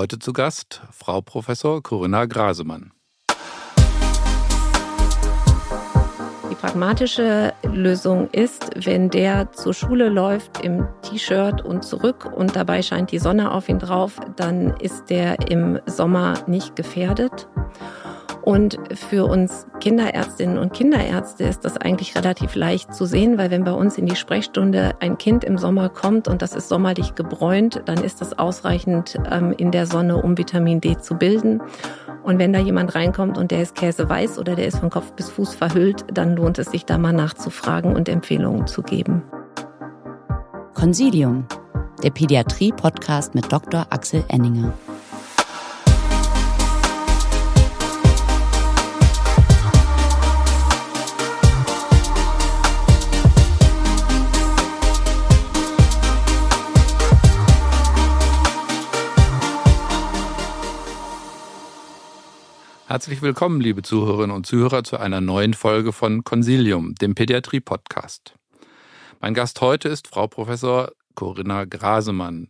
Heute zu Gast Frau Professor Corinna Grasemann. Die pragmatische Lösung ist, wenn der zur Schule läuft im T-Shirt und zurück und dabei scheint die Sonne auf ihn drauf, dann ist der im Sommer nicht gefährdet. Und für uns Kinderärztinnen und Kinderärzte ist das eigentlich relativ leicht zu sehen, weil wenn bei uns in die Sprechstunde ein Kind im Sommer kommt und das ist sommerlich gebräunt, dann ist das ausreichend ähm, in der Sonne, um Vitamin D zu bilden. Und wenn da jemand reinkommt und der ist käseweiß oder der ist von Kopf bis Fuß verhüllt, dann lohnt es sich da mal nachzufragen und Empfehlungen zu geben. Consilium, der Pädiatrie-Podcast mit Dr. Axel Enninger. Herzlich willkommen, liebe Zuhörerinnen und Zuhörer, zu einer neuen Folge von Consilium, dem Pädiatrie-Podcast. Mein Gast heute ist Frau Professor Corinna Grasemann.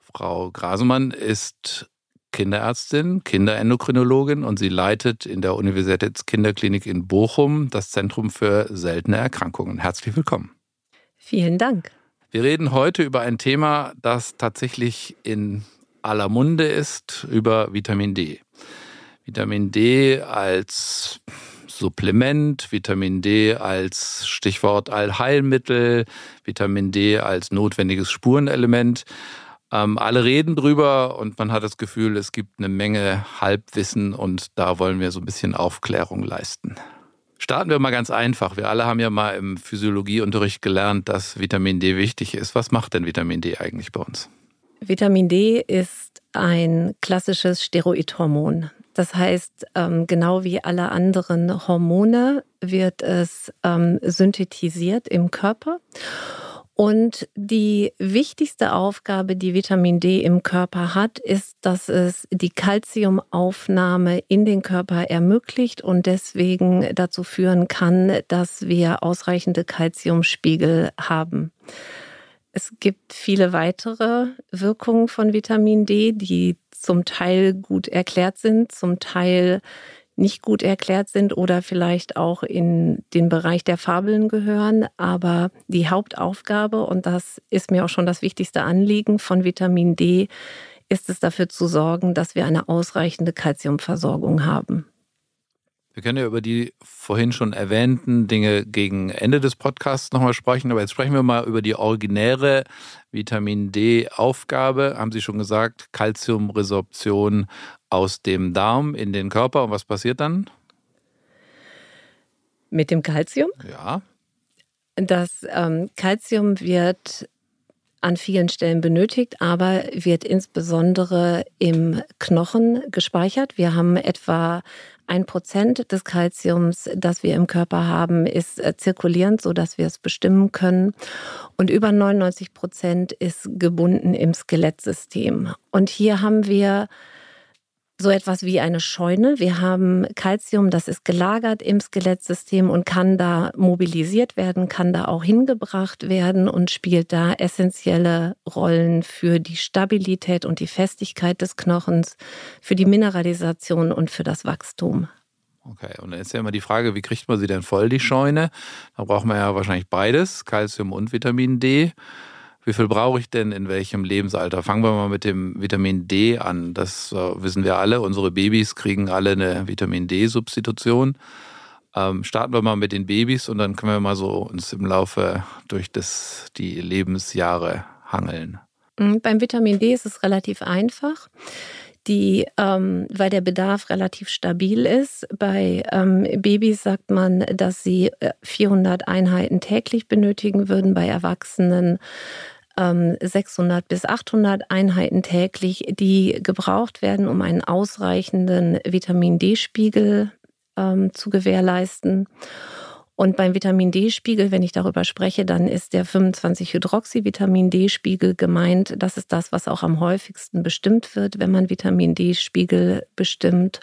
Frau Grasemann ist Kinderärztin, Kinderendokrinologin und sie leitet in der Universitätskinderklinik in Bochum das Zentrum für seltene Erkrankungen. Herzlich willkommen. Vielen Dank. Wir reden heute über ein Thema, das tatsächlich in aller Munde ist, über Vitamin D. Vitamin D als Supplement, Vitamin D als Stichwort Allheilmittel, Vitamin D als notwendiges Spurenelement. Ähm, alle reden drüber und man hat das Gefühl, es gibt eine Menge Halbwissen und da wollen wir so ein bisschen Aufklärung leisten. Starten wir mal ganz einfach. Wir alle haben ja mal im Physiologieunterricht gelernt, dass Vitamin D wichtig ist. Was macht denn Vitamin D eigentlich bei uns? Vitamin D ist ein klassisches Steroidhormon. Das heißt, ähm, genau wie alle anderen Hormone wird es ähm, synthetisiert im Körper. Und die wichtigste Aufgabe, die Vitamin D im Körper hat, ist, dass es die Kalziumaufnahme in den Körper ermöglicht und deswegen dazu führen kann, dass wir ausreichende Kalziumspiegel haben. Es gibt viele weitere Wirkungen von Vitamin D, die zum Teil gut erklärt sind, zum Teil nicht gut erklärt sind oder vielleicht auch in den Bereich der Fabeln gehören. Aber die Hauptaufgabe, und das ist mir auch schon das wichtigste Anliegen von Vitamin D, ist es dafür zu sorgen, dass wir eine ausreichende Kalziumversorgung haben. Wir können ja über die vorhin schon erwähnten Dinge gegen Ende des Podcasts nochmal sprechen, aber jetzt sprechen wir mal über die originäre Vitamin D-Aufgabe. Haben Sie schon gesagt, Kalziumresorption aus dem Darm in den Körper. Und was passiert dann? Mit dem Kalzium? Ja. Das ähm, Calcium wird an vielen Stellen benötigt, aber wird insbesondere im Knochen gespeichert. Wir haben etwa ein Prozent des Kalziums, das wir im Körper haben, ist äh, zirkulierend, so dass wir es bestimmen können. Und über 99 Prozent ist gebunden im Skelettsystem. Und hier haben wir so etwas wie eine Scheune. Wir haben Calcium, das ist gelagert im Skelettsystem und kann da mobilisiert werden, kann da auch hingebracht werden und spielt da essentielle Rollen für die Stabilität und die Festigkeit des Knochens, für die Mineralisation und für das Wachstum. Okay, und dann ist ja immer die Frage, wie kriegt man sie denn voll, die Scheune? Da braucht man ja wahrscheinlich beides, Calcium und Vitamin D. Wie viel brauche ich denn in welchem Lebensalter? Fangen wir mal mit dem Vitamin D an. Das äh, wissen wir alle. Unsere Babys kriegen alle eine Vitamin D-Substitution. Ähm, starten wir mal mit den Babys und dann können wir mal so uns im Laufe durch das, die Lebensjahre hangeln. Mhm, beim Vitamin D ist es relativ einfach. Die, ähm, weil der Bedarf relativ stabil ist. Bei ähm, Babys sagt man, dass sie 400 äh, Einheiten täglich benötigen würden, bei Erwachsenen 600 ähm, bis 800 Einheiten täglich, die gebraucht werden, um einen ausreichenden Vitamin D-Spiegel ähm, zu gewährleisten. Und beim Vitamin D-Spiegel, wenn ich darüber spreche, dann ist der 25-Hydroxy-Vitamin D-Spiegel gemeint. Das ist das, was auch am häufigsten bestimmt wird, wenn man Vitamin D-Spiegel bestimmt.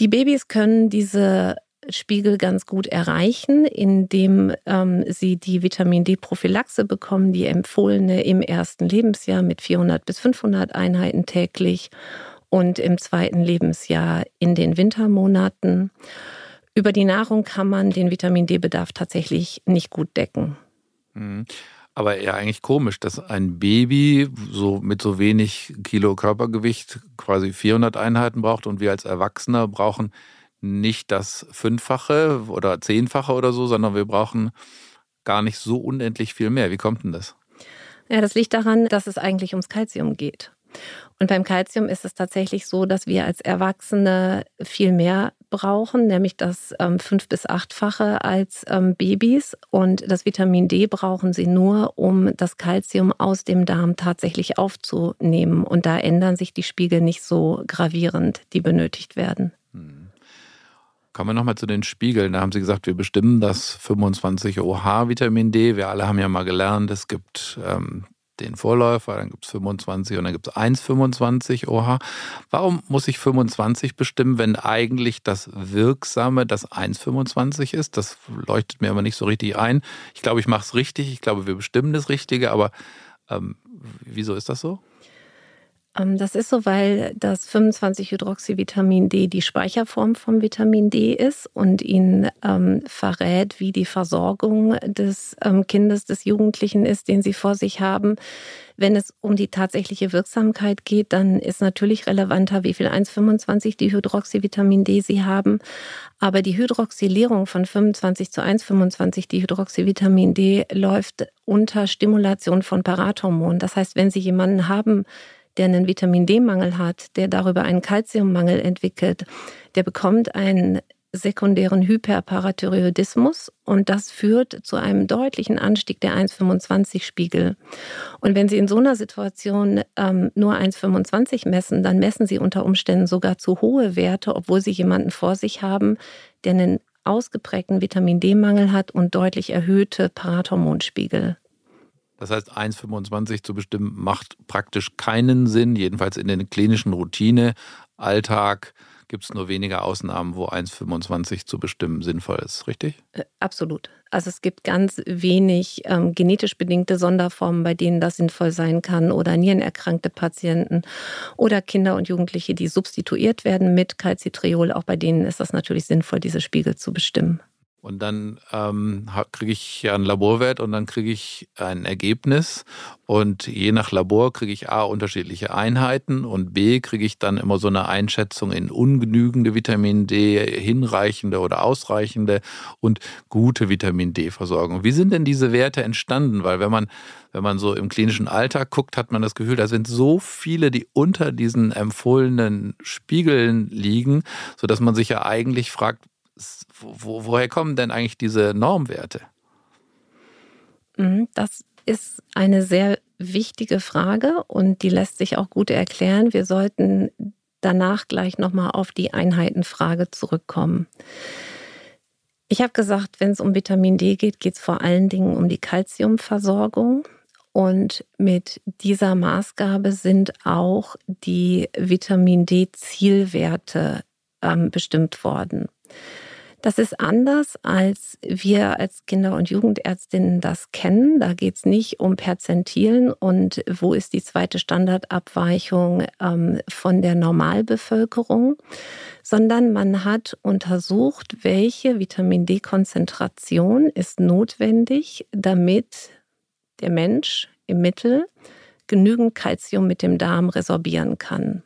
Die Babys können diese Spiegel ganz gut erreichen, indem ähm, sie die Vitamin D-Prophylaxe bekommen, die empfohlene im ersten Lebensjahr mit 400 bis 500 Einheiten täglich und im zweiten Lebensjahr in den Wintermonaten. Über die Nahrung kann man den Vitamin D-Bedarf tatsächlich nicht gut decken. Mhm. Aber ja, eigentlich komisch, dass ein Baby so mit so wenig Kilo Körpergewicht quasi 400 Einheiten braucht und wir als Erwachsene brauchen nicht das Fünffache oder Zehnfache oder so, sondern wir brauchen gar nicht so unendlich viel mehr. Wie kommt denn das? Ja, das liegt daran, dass es eigentlich ums Kalzium geht. Und beim Kalzium ist es tatsächlich so, dass wir als Erwachsene viel mehr brauchen, nämlich das ähm, fünf- bis achtfache als ähm, Babys. Und das Vitamin D brauchen sie nur, um das Kalzium aus dem Darm tatsächlich aufzunehmen. Und da ändern sich die Spiegel nicht so gravierend, die benötigt werden. Hm. Kommen wir nochmal zu den Spiegeln. Da haben Sie gesagt, wir bestimmen das 25 OH Vitamin D. Wir alle haben ja mal gelernt, es gibt ähm, den Vorläufer, dann gibt es 25 und dann gibt es 1,25 OH. Warum muss ich 25 bestimmen, wenn eigentlich das Wirksame das 1,25 ist? Das leuchtet mir aber nicht so richtig ein. Ich glaube, ich mache es richtig. Ich glaube, wir bestimmen das Richtige, aber ähm, wieso ist das so? Ähm, das ist so, weil das 25-Hydroxyvitamin D die Speicherform vom Vitamin D ist und ihn ähm, verrät, wie die Versorgung des ähm, Kindes, des Jugendlichen ist, den sie vor sich haben. Wenn es um die tatsächliche Wirksamkeit geht, dann ist natürlich relevanter, wie viel 1,25 die Hydroxyvitamin D sie haben. Aber die Hydroxylierung von 25 zu 1,25 die Hydroxyvitamin D läuft unter Stimulation von Parathormonen. Das heißt, wenn Sie jemanden haben, der einen Vitamin D-Mangel hat, der darüber einen Kalziummangel entwickelt, der bekommt einen sekundären Hyperparathyreoidismus und das führt zu einem deutlichen Anstieg der 1,25-Spiegel. Und wenn Sie in so einer Situation ähm, nur 1,25 messen, dann messen Sie unter Umständen sogar zu hohe Werte, obwohl Sie jemanden vor sich haben, der einen ausgeprägten Vitamin D-Mangel hat und deutlich erhöhte Parathormonspiegel. Das heißt, 1,25 zu bestimmen macht praktisch keinen Sinn, jedenfalls in den klinischen Routine, Alltag gibt es nur wenige Ausnahmen, wo 1,25 zu bestimmen sinnvoll ist, richtig? Äh, absolut. Also es gibt ganz wenig ähm, genetisch bedingte Sonderformen, bei denen das sinnvoll sein kann oder nierenerkrankte Patienten oder Kinder und Jugendliche, die substituiert werden mit Calcitriol. Auch bei denen ist das natürlich sinnvoll, diese Spiegel zu bestimmen. Und dann ähm, kriege ich ja einen Laborwert und dann kriege ich ein Ergebnis. Und je nach Labor kriege ich A unterschiedliche Einheiten und B kriege ich dann immer so eine Einschätzung in ungenügende Vitamin D, hinreichende oder ausreichende und gute Vitamin D-Versorgung. Wie sind denn diese Werte entstanden? Weil wenn man, wenn man so im klinischen Alltag guckt, hat man das Gefühl, da sind so viele, die unter diesen empfohlenen Spiegeln liegen, sodass man sich ja eigentlich fragt, wo, woher kommen denn eigentlich diese Normwerte? Mhm, das ist eine sehr wichtige Frage und die lässt sich auch gut erklären. Wir sollten danach gleich nochmal auf die Einheitenfrage zurückkommen. Ich habe gesagt, wenn es um Vitamin D geht, geht es vor allen Dingen um die Kalziumversorgung. Und mit dieser Maßgabe sind auch die Vitamin D-Zielwerte ähm, bestimmt worden. Das ist anders, als wir als Kinder- und Jugendärztinnen das kennen. Da geht es nicht um Perzentilen und wo ist die zweite Standardabweichung ähm, von der Normalbevölkerung, sondern man hat untersucht, welche Vitamin D-Konzentration ist notwendig, damit der Mensch im Mittel genügend Kalzium mit dem Darm resorbieren kann.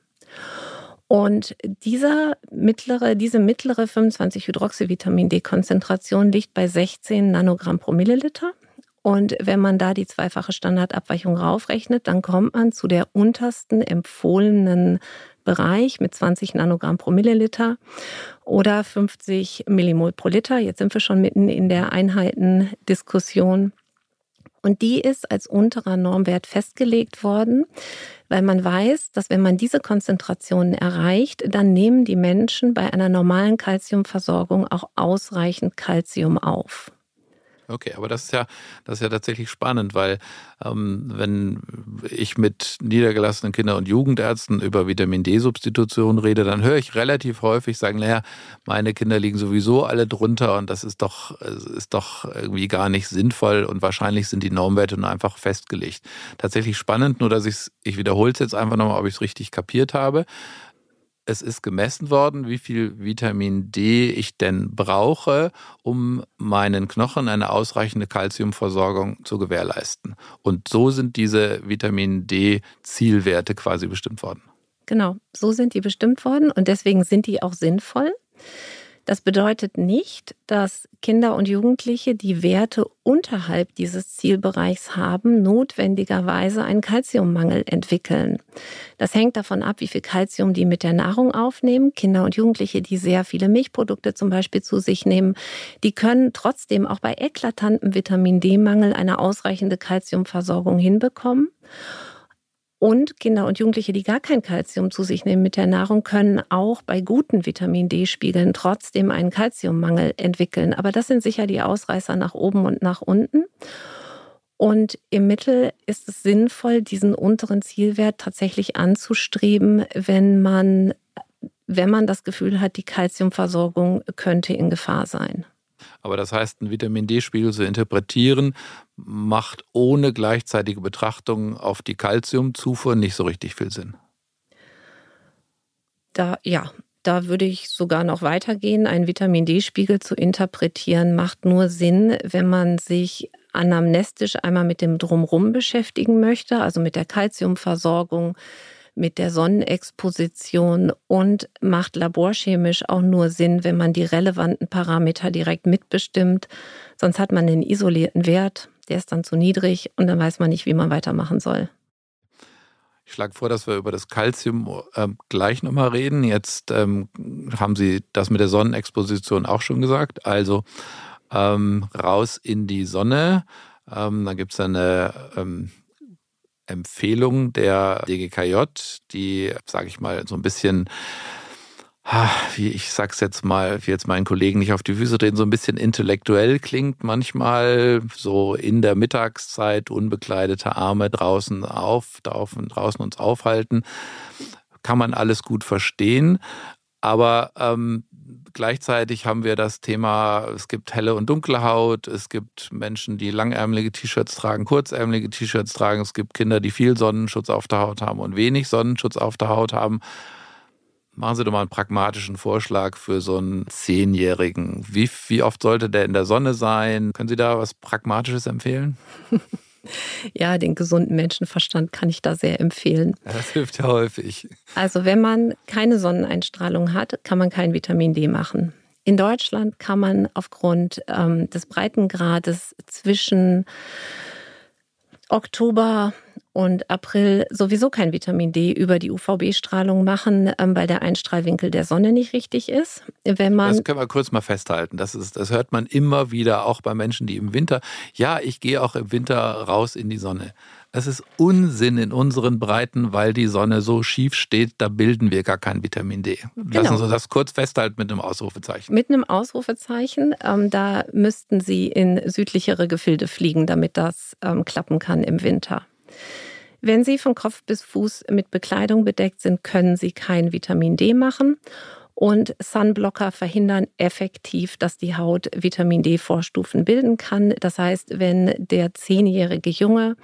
Und dieser mittlere, diese mittlere 25-Hydroxyvitamin D-Konzentration liegt bei 16 Nanogramm pro Milliliter. Und wenn man da die zweifache Standardabweichung raufrechnet, dann kommt man zu der untersten empfohlenen Bereich mit 20 Nanogramm pro Milliliter oder 50 Millimol pro Liter. Jetzt sind wir schon mitten in der Einheitendiskussion. Und die ist als unterer Normwert festgelegt worden, weil man weiß, dass wenn man diese Konzentrationen erreicht, dann nehmen die Menschen bei einer normalen Kalziumversorgung auch ausreichend Kalzium auf. Okay, aber das ist ja, das ist ja tatsächlich spannend, weil ähm, wenn ich mit niedergelassenen Kinder- und Jugendärzten über Vitamin D-Substitution rede, dann höre ich relativ häufig sagen, naja, meine Kinder liegen sowieso alle drunter und das ist doch, ist doch irgendwie gar nicht sinnvoll und wahrscheinlich sind die Normwerte nur einfach festgelegt. Tatsächlich spannend, nur dass ich es, ich wiederhole es jetzt einfach nochmal, ob ich es richtig kapiert habe es ist gemessen worden, wie viel Vitamin D ich denn brauche, um meinen Knochen eine ausreichende Kalziumversorgung zu gewährleisten. Und so sind diese Vitamin D-Zielwerte quasi bestimmt worden. Genau, so sind die bestimmt worden und deswegen sind die auch sinnvoll. Das bedeutet nicht, dass Kinder und Jugendliche, die Werte unterhalb dieses Zielbereichs haben, notwendigerweise einen Kalziummangel entwickeln. Das hängt davon ab, wie viel Kalzium die mit der Nahrung aufnehmen. Kinder und Jugendliche, die sehr viele Milchprodukte zum Beispiel zu sich nehmen, die können trotzdem auch bei eklatantem Vitamin D-Mangel eine ausreichende Kalziumversorgung hinbekommen. Und Kinder und Jugendliche, die gar kein Kalzium zu sich nehmen mit der Nahrung, können auch bei guten Vitamin D-Spiegeln trotzdem einen Kalziummangel entwickeln. Aber das sind sicher die Ausreißer nach oben und nach unten. Und im Mittel ist es sinnvoll, diesen unteren Zielwert tatsächlich anzustreben, wenn man, wenn man das Gefühl hat, die Kalziumversorgung könnte in Gefahr sein. Aber das heißt, einen Vitamin D-Spiegel zu interpretieren, macht ohne gleichzeitige Betrachtung auf die Kalziumzufuhr nicht so richtig viel Sinn. Da, ja, da würde ich sogar noch weitergehen. Einen Vitamin D-Spiegel zu interpretieren macht nur Sinn, wenn man sich anamnestisch einmal mit dem Drumrum beschäftigen möchte, also mit der Kalziumversorgung, mit der Sonnenexposition und macht laborchemisch auch nur Sinn, wenn man die relevanten Parameter direkt mitbestimmt. Sonst hat man den isolierten Wert, der ist dann zu niedrig und dann weiß man nicht, wie man weitermachen soll. Ich schlage vor, dass wir über das Kalzium ähm, gleich nochmal reden. Jetzt ähm, haben Sie das mit der Sonnenexposition auch schon gesagt. Also ähm, raus in die Sonne. Ähm, dann gibt es eine ähm, Empfehlung der DGKJ, die, sage ich mal, so ein bisschen wie ich sag's jetzt mal, wie jetzt meinen Kollegen nicht auf die Füße drehen, so ein bisschen intellektuell klingt manchmal, so in der Mittagszeit unbekleidete Arme draußen auf, draußen uns aufhalten, kann man alles gut verstehen. Aber ähm, gleichzeitig haben wir das Thema, es gibt helle und dunkle Haut, es gibt Menschen, die langärmelige T-Shirts tragen, kurzärmelige T-Shirts tragen, es gibt Kinder, die viel Sonnenschutz auf der Haut haben und wenig Sonnenschutz auf der Haut haben. Machen Sie doch mal einen pragmatischen Vorschlag für so einen Zehnjährigen. Wie, wie oft sollte der in der Sonne sein? Können Sie da was Pragmatisches empfehlen? Ja, den gesunden Menschenverstand kann ich da sehr empfehlen. Das hilft ja häufig. Also wenn man keine Sonneneinstrahlung hat, kann man kein Vitamin D machen. In Deutschland kann man aufgrund ähm, des Breitengrades zwischen Oktober und April sowieso kein Vitamin D über die UVB-Strahlung machen, ähm, weil der Einstrahlwinkel der Sonne nicht richtig ist. Wenn man das können wir kurz mal festhalten. Das, ist, das hört man immer wieder, auch bei Menschen, die im Winter, ja, ich gehe auch im Winter raus in die Sonne. Das ist Unsinn in unseren Breiten, weil die Sonne so schief steht, da bilden wir gar kein Vitamin D. Lassen genau. Sie das kurz festhalten mit einem Ausrufezeichen. Mit einem Ausrufezeichen. Ähm, da müssten Sie in südlichere Gefilde fliegen, damit das ähm, klappen kann im Winter. Wenn Sie von Kopf bis Fuß mit Bekleidung bedeckt sind, können Sie kein Vitamin D machen. Und Sunblocker verhindern effektiv, dass die Haut Vitamin D-Vorstufen bilden kann. Das heißt, wenn der zehnjährige Junge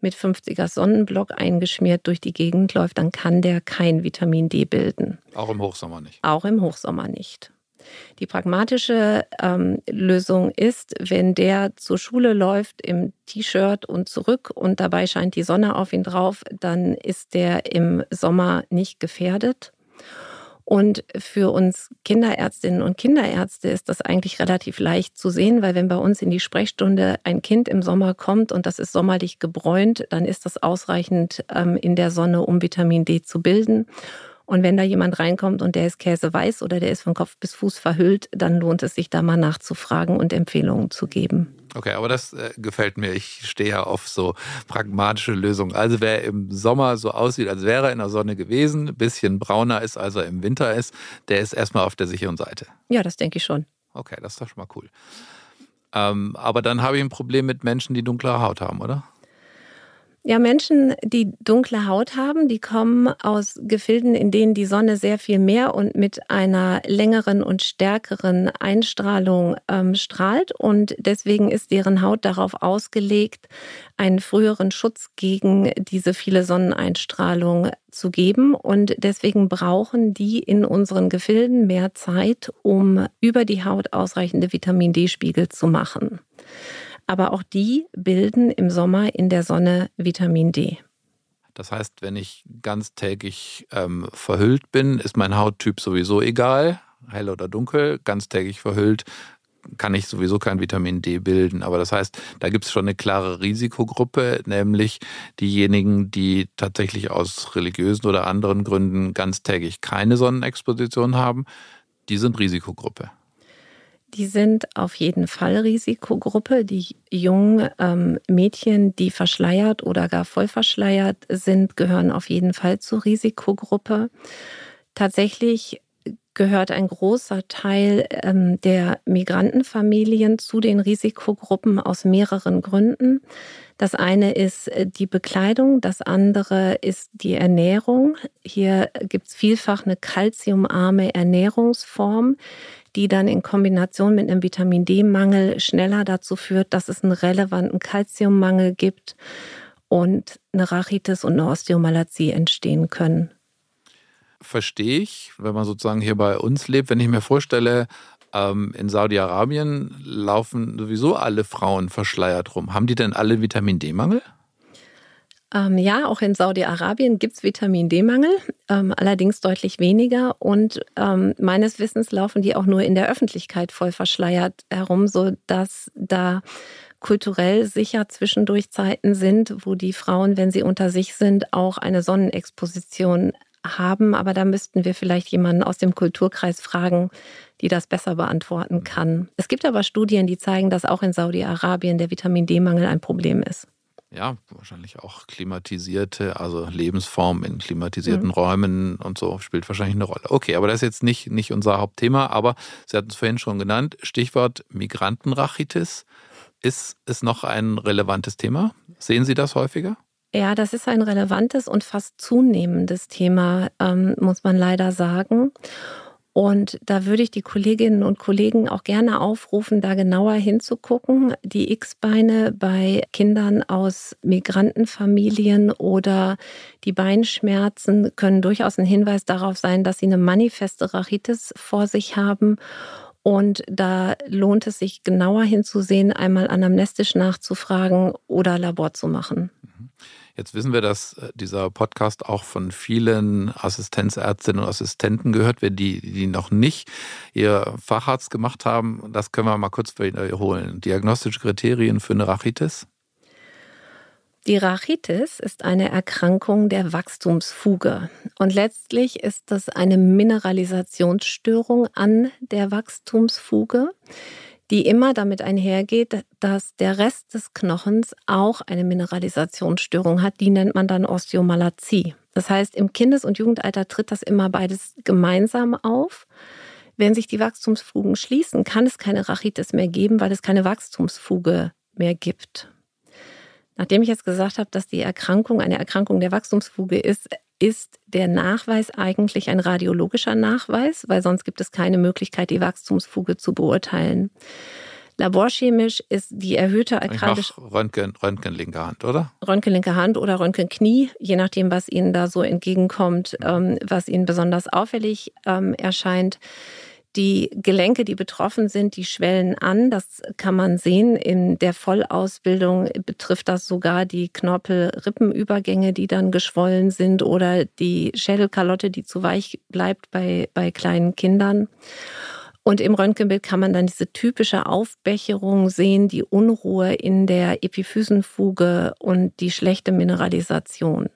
mit 50er Sonnenblock eingeschmiert durch die Gegend läuft, dann kann der kein Vitamin D bilden. Auch im Hochsommer nicht. Auch im Hochsommer nicht. Die pragmatische ähm, Lösung ist, wenn der zur Schule läuft im T-Shirt und zurück und dabei scheint die Sonne auf ihn drauf, dann ist der im Sommer nicht gefährdet. Und für uns Kinderärztinnen und Kinderärzte ist das eigentlich relativ leicht zu sehen, weil wenn bei uns in die Sprechstunde ein Kind im Sommer kommt und das ist sommerlich gebräunt, dann ist das ausreichend ähm, in der Sonne, um Vitamin D zu bilden. Und wenn da jemand reinkommt und der ist käseweiß oder der ist von Kopf bis Fuß verhüllt, dann lohnt es sich da mal nachzufragen und Empfehlungen zu geben. Okay, aber das äh, gefällt mir. Ich stehe ja auf so pragmatische Lösungen. Also wer im Sommer so aussieht, als wäre er in der Sonne gewesen, ein bisschen brauner ist, als er im Winter ist, der ist erstmal auf der sicheren Seite. Ja, das denke ich schon. Okay, das ist doch schon mal cool. Ähm, aber dann habe ich ein Problem mit Menschen, die dunklere Haut haben, oder? Ja, Menschen, die dunkle Haut haben, die kommen aus Gefilden, in denen die Sonne sehr viel mehr und mit einer längeren und stärkeren Einstrahlung ähm, strahlt. Und deswegen ist deren Haut darauf ausgelegt, einen früheren Schutz gegen diese viele Sonneneinstrahlung zu geben. Und deswegen brauchen die in unseren Gefilden mehr Zeit, um über die Haut ausreichende Vitamin D-Spiegel zu machen aber auch die bilden im Sommer in der Sonne Vitamin D. Das heißt, wenn ich ganztägig ähm, verhüllt bin, ist mein Hauttyp sowieso egal, hell oder dunkel. Ganztägig verhüllt kann ich sowieso kein Vitamin D bilden. Aber das heißt, da gibt es schon eine klare Risikogruppe, nämlich diejenigen, die tatsächlich aus religiösen oder anderen Gründen ganztägig keine Sonnenexposition haben. Die sind Risikogruppe. Die sind auf jeden Fall Risikogruppe. Die jungen ähm, Mädchen, die verschleiert oder gar voll verschleiert sind, gehören auf jeden Fall zur Risikogruppe. Tatsächlich gehört ein großer Teil ähm, der Migrantenfamilien zu den Risikogruppen aus mehreren Gründen. Das eine ist äh, die Bekleidung, das andere ist die Ernährung. Hier gibt es vielfach eine kalziumarme Ernährungsform, die dann in Kombination mit einem Vitamin D-Mangel schneller dazu führt, dass es einen relevanten Kalziummangel gibt und eine Rachitis und eine Osteomalazie entstehen können. Verstehe ich, wenn man sozusagen hier bei uns lebt. Wenn ich mir vorstelle, ähm, in Saudi-Arabien laufen sowieso alle Frauen verschleiert rum. Haben die denn alle Vitamin D-Mangel? Ähm, ja, auch in Saudi-Arabien gibt es Vitamin D-Mangel, ähm, allerdings deutlich weniger. Und ähm, meines Wissens laufen die auch nur in der Öffentlichkeit voll verschleiert herum, sodass da kulturell sicher zwischendurch Zeiten sind, wo die Frauen, wenn sie unter sich sind, auch eine Sonnenexposition haben. Aber da müssten wir vielleicht jemanden aus dem Kulturkreis fragen, die das besser beantworten kann. Es gibt aber Studien, die zeigen, dass auch in Saudi-Arabien der Vitamin D-Mangel ein Problem ist ja, wahrscheinlich auch klimatisierte, also Lebensform in klimatisierten mhm. Räumen und so spielt wahrscheinlich eine Rolle. Okay, aber das ist jetzt nicht, nicht unser Hauptthema, aber Sie hatten es vorhin schon genannt, Stichwort Migrantenrachitis. Ist es noch ein relevantes Thema? Sehen Sie das häufiger? Ja, das ist ein relevantes und fast zunehmendes Thema, ähm, muss man leider sagen. Und da würde ich die Kolleginnen und Kollegen auch gerne aufrufen, da genauer hinzugucken. Die X-Beine bei Kindern aus Migrantenfamilien oder die Beinschmerzen können durchaus ein Hinweis darauf sein, dass sie eine manifeste Rachitis vor sich haben. Und da lohnt es sich genauer hinzusehen, einmal anamnestisch nachzufragen oder Labor zu machen. Jetzt wissen wir, dass äh, dieser Podcast auch von vielen Assistenzärztinnen und Assistenten gehört wird, die, die noch nicht ihr Facharzt gemacht haben. Das können wir mal kurz wiederholen. Diagnostische Kriterien für eine Rachitis? Die Rachitis ist eine Erkrankung der Wachstumsfuge und letztlich ist das eine Mineralisationsstörung an der Wachstumsfuge die immer damit einhergeht, dass der Rest des Knochens auch eine Mineralisationsstörung hat. Die nennt man dann Osteomalazie. Das heißt, im Kindes- und Jugendalter tritt das immer beides gemeinsam auf. Wenn sich die Wachstumsfugen schließen, kann es keine Rachitis mehr geben, weil es keine Wachstumsfuge mehr gibt. Nachdem ich jetzt gesagt habe, dass die Erkrankung eine Erkrankung der Wachstumsfuge ist, ist der Nachweis eigentlich ein radiologischer Nachweis, weil sonst gibt es keine Möglichkeit, die Wachstumsfuge zu beurteilen. Laborchemisch ist die erhöhte alkalische. Röntgen, Röntgen linke Hand, oder? Röntgen linke Hand oder Röntgen Knie, je nachdem, was Ihnen da so entgegenkommt, ähm, was Ihnen besonders auffällig ähm, erscheint. Die Gelenke, die betroffen sind, die schwellen an. Das kann man sehen. In der Vollausbildung betrifft das sogar die Knorpel-Rippenübergänge, die dann geschwollen sind oder die Schädelkalotte, die zu weich bleibt bei, bei kleinen Kindern. Und im Röntgenbild kann man dann diese typische Aufbecherung sehen, die Unruhe in der Epiphysenfuge und die schlechte Mineralisation.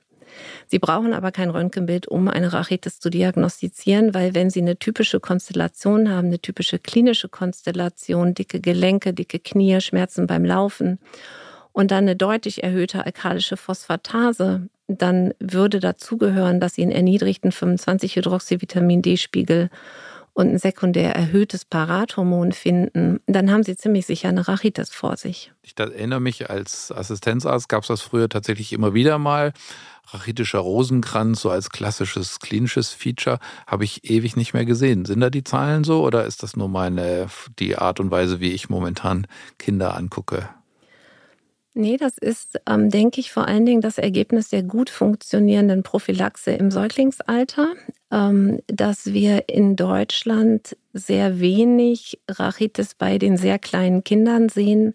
Sie brauchen aber kein Röntgenbild, um eine Rachitis zu diagnostizieren, weil wenn Sie eine typische Konstellation haben, eine typische klinische Konstellation, dicke Gelenke, dicke Knie, Schmerzen beim Laufen und dann eine deutlich erhöhte alkalische Phosphatase, dann würde dazugehören, dass Sie einen erniedrigten 25-Hydroxyvitamin D-Spiegel und ein sekundär erhöhtes Parathormon finden, dann haben sie ziemlich sicher eine Rachitis vor sich. Ich erinnere mich, als Assistenzarzt gab es das früher tatsächlich immer wieder mal. Rachitischer Rosenkranz, so als klassisches klinisches Feature, habe ich ewig nicht mehr gesehen. Sind da die Zahlen so oder ist das nur meine, die Art und Weise, wie ich momentan Kinder angucke? Nee, das ist, ähm, denke ich, vor allen Dingen das Ergebnis der gut funktionierenden Prophylaxe im Säuglingsalter, ähm, dass wir in Deutschland sehr wenig Rachitis bei den sehr kleinen Kindern sehen,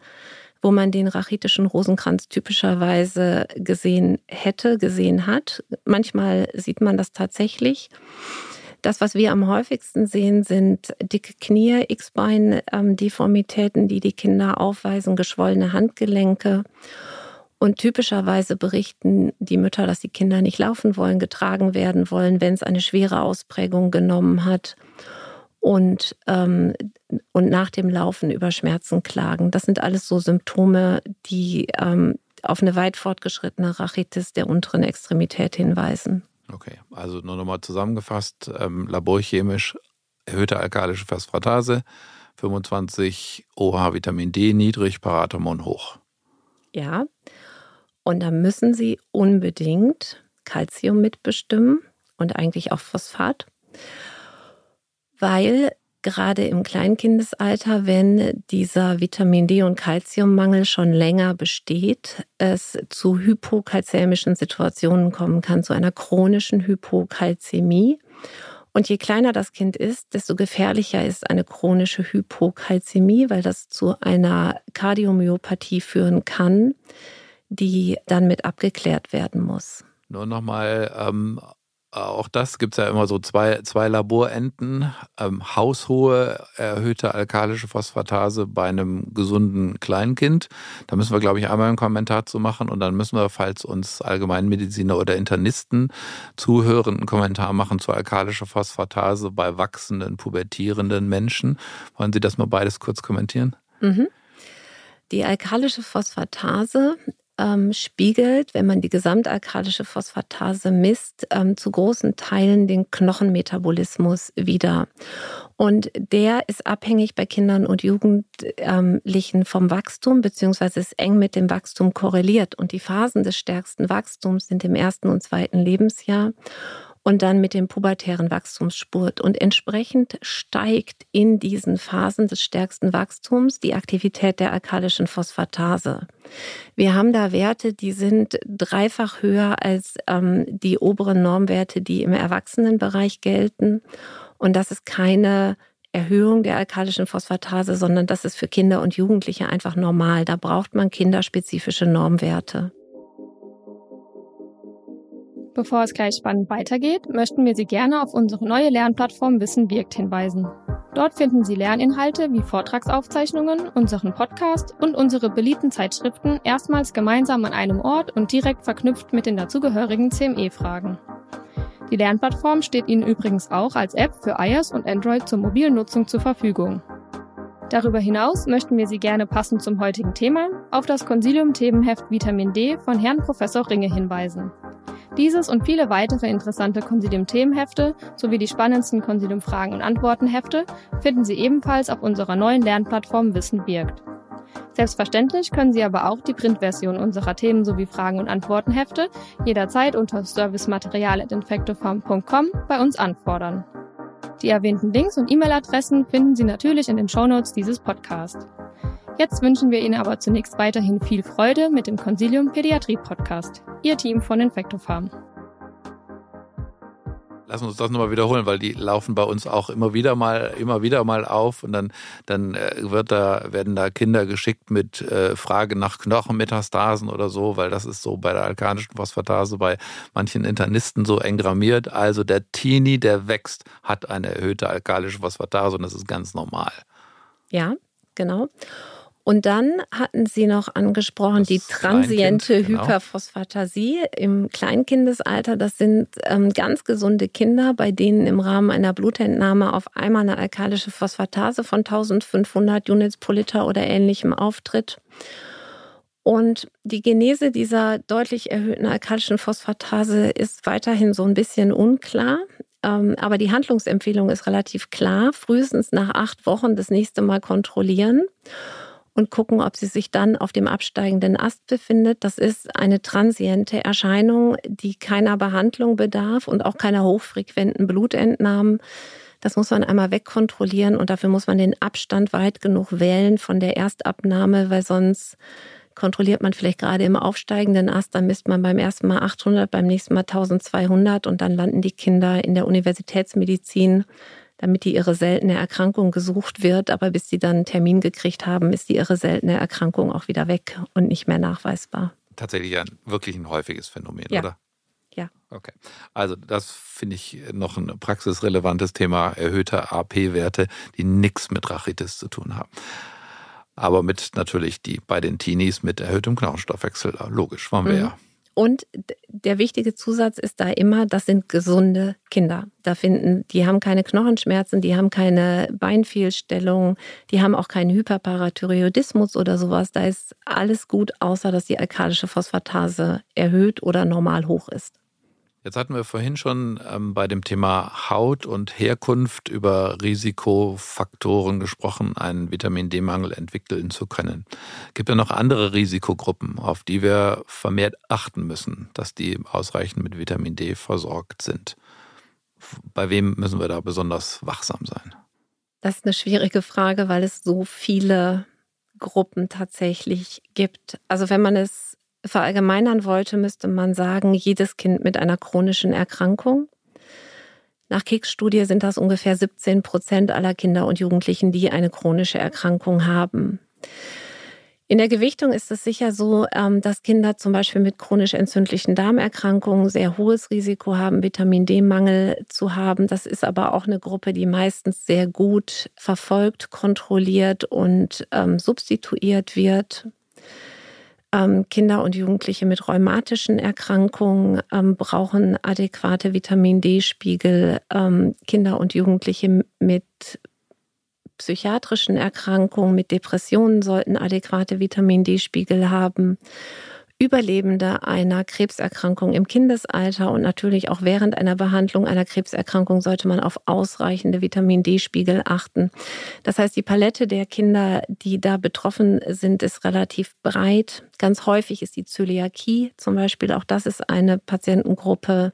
wo man den rachitischen Rosenkranz typischerweise gesehen hätte, gesehen hat. Manchmal sieht man das tatsächlich. Das, was wir am häufigsten sehen, sind dicke Knie, X-Bein-Deformitäten, die die Kinder aufweisen, geschwollene Handgelenke. Und typischerweise berichten die Mütter, dass die Kinder nicht laufen wollen, getragen werden wollen, wenn es eine schwere Ausprägung genommen hat. Und, ähm, und nach dem Laufen über Schmerzen klagen. Das sind alles so Symptome, die ähm, auf eine weit fortgeschrittene Rachitis der unteren Extremität hinweisen. Okay, also nur nochmal zusammengefasst, ähm, laborchemisch erhöhte alkalische Phosphatase, 25 OH Vitamin D niedrig, Parathormon hoch. Ja, und da müssen Sie unbedingt Calcium mitbestimmen und eigentlich auch Phosphat, weil gerade im Kleinkindesalter, wenn dieser Vitamin D und Kalziummangel schon länger besteht, es zu hypokalzämischen Situationen kommen kann, zu einer chronischen Hypokalzämie. Und je kleiner das Kind ist, desto gefährlicher ist eine chronische Hypokalzämie, weil das zu einer Kardiomyopathie führen kann, die dann mit abgeklärt werden muss. Nur nochmal ähm, auch das gibt es ja immer so zwei, zwei Laborenten. Ähm, haushohe erhöhte alkalische Phosphatase bei einem gesunden Kleinkind. Da müssen wir, glaube ich, einmal einen Kommentar zu machen und dann müssen wir, falls uns Allgemeinmediziner oder Internisten zuhören, einen Kommentar machen zur alkalischen Phosphatase bei wachsenden, pubertierenden Menschen. Wollen Sie das mal beides kurz kommentieren? Mhm. Die alkalische Phosphatase ähm, spiegelt, wenn man die gesamtalkalische Phosphatase misst, ähm, zu großen Teilen den Knochenmetabolismus wider. Und der ist abhängig bei Kindern und Jugendlichen vom Wachstum, beziehungsweise ist eng mit dem Wachstum korreliert. Und die Phasen des stärksten Wachstums sind im ersten und zweiten Lebensjahr und dann mit dem pubertären Wachstumsspurt. Und entsprechend steigt in diesen Phasen des stärksten Wachstums die Aktivität der alkalischen Phosphatase. Wir haben da Werte, die sind dreifach höher als ähm, die oberen Normwerte, die im Erwachsenenbereich gelten. Und das ist keine Erhöhung der alkalischen Phosphatase, sondern das ist für Kinder und Jugendliche einfach normal. Da braucht man kinderspezifische Normwerte. Bevor es gleich spannend weitergeht, möchten wir Sie gerne auf unsere neue Lernplattform Wissen wirkt hinweisen. Dort finden Sie Lerninhalte wie Vortragsaufzeichnungen, unseren Podcast und unsere beliebten Zeitschriften erstmals gemeinsam an einem Ort und direkt verknüpft mit den dazugehörigen CME-Fragen. Die Lernplattform steht Ihnen übrigens auch als App für iOS und Android zur mobilen Nutzung zur Verfügung. Darüber hinaus möchten wir Sie gerne passend zum heutigen Thema auf das Consilium-Themenheft Vitamin D von Herrn Professor Ringe hinweisen. Dieses und viele weitere interessante Consilium-Themenhefte sowie die spannendsten Consilium-Fragen und Antworten-Hefte finden Sie ebenfalls auf unserer neuen Lernplattform Wissen wirkt. Selbstverständlich können Sie aber auch die Printversion unserer Themen sowie Fragen und Antworten-Hefte jederzeit unter servicematerial.infectofarm.com bei uns anfordern. Die erwähnten Links und E-Mail-Adressen finden Sie natürlich in den Shownotes dieses Podcasts. Jetzt wünschen wir Ihnen aber zunächst weiterhin viel Freude mit dem Consilium Pädiatrie Podcast. Ihr Team von Infectofarm. Lass uns das nochmal wiederholen, weil die laufen bei uns auch immer wieder mal, immer wieder mal auf und dann, dann äh, wird da, werden da Kinder geschickt mit äh, Frage nach Knochenmetastasen oder so, weil das ist so bei der alkanischen Phosphatase bei manchen Internisten so engrammiert. Also der Teenie, der wächst, hat eine erhöhte alkalische Phosphatase und das ist ganz normal. Ja, genau. Und dann hatten Sie noch angesprochen, das die transiente genau. Hyperphosphatasie im Kleinkindesalter. Das sind ähm, ganz gesunde Kinder, bei denen im Rahmen einer Blutentnahme auf einmal eine alkalische Phosphatase von 1500 Units pro Liter oder ähnlichem auftritt. Und die Genese dieser deutlich erhöhten alkalischen Phosphatase ist weiterhin so ein bisschen unklar. Ähm, aber die Handlungsempfehlung ist relativ klar. Frühestens nach acht Wochen das nächste Mal kontrollieren und gucken, ob sie sich dann auf dem absteigenden Ast befindet. Das ist eine transiente Erscheinung, die keiner Behandlung bedarf und auch keiner hochfrequenten Blutentnahmen. Das muss man einmal wegkontrollieren und dafür muss man den Abstand weit genug wählen von der Erstabnahme, weil sonst kontrolliert man vielleicht gerade im aufsteigenden Ast, dann misst man beim ersten Mal 800, beim nächsten Mal 1200 und dann landen die Kinder in der Universitätsmedizin damit die ihre seltene Erkrankung gesucht wird. Aber bis sie dann einen Termin gekriegt haben, ist die ihre seltene Erkrankung auch wieder weg und nicht mehr nachweisbar. Tatsächlich ein wirklich ein häufiges Phänomen, ja. oder? Ja. Okay. Also das finde ich noch ein praxisrelevantes Thema, erhöhte AP-Werte, die nichts mit Rachitis zu tun haben. Aber mit natürlich die bei den Teenies mit erhöhtem Knochenstoffwechsel, logisch, waren wir mhm. ja und der wichtige Zusatz ist da immer, das sind gesunde Kinder. Da finden, die haben keine Knochenschmerzen, die haben keine Beinfehlstellungen, die haben auch keinen Hyperparathyreoidismus oder sowas. Da ist alles gut, außer dass die alkalische Phosphatase erhöht oder normal hoch ist. Jetzt hatten wir vorhin schon ähm, bei dem Thema Haut und Herkunft über Risikofaktoren gesprochen, einen Vitamin D-Mangel entwickeln zu können. Gibt ja noch andere Risikogruppen, auf die wir vermehrt achten müssen, dass die ausreichend mit Vitamin D versorgt sind. Bei wem müssen wir da besonders wachsam sein? Das ist eine schwierige Frage, weil es so viele Gruppen tatsächlich gibt. Also wenn man es verallgemeinern wollte, müsste man sagen, jedes Kind mit einer chronischen Erkrankung. Nach Keks-Studie sind das ungefähr 17 Prozent aller Kinder und Jugendlichen, die eine chronische Erkrankung haben. In der Gewichtung ist es sicher so, ähm, dass Kinder zum Beispiel mit chronisch entzündlichen Darmerkrankungen sehr hohes Risiko haben, Vitamin D-Mangel zu haben. Das ist aber auch eine Gruppe, die meistens sehr gut verfolgt, kontrolliert und ähm, substituiert wird. Ähm, Kinder und Jugendliche mit rheumatischen Erkrankungen ähm, brauchen adäquate Vitamin D-Spiegel. Ähm, Kinder und Jugendliche mit psychiatrischen Erkrankungen, mit Depressionen sollten adäquate Vitamin D-Spiegel haben. Überlebende einer Krebserkrankung im Kindesalter und natürlich auch während einer Behandlung einer Krebserkrankung sollte man auf ausreichende Vitamin D-Spiegel achten. Das heißt, die Palette der Kinder, die da betroffen sind, ist relativ breit. Ganz häufig ist die Zöliakie zum Beispiel, auch das ist eine Patientengruppe,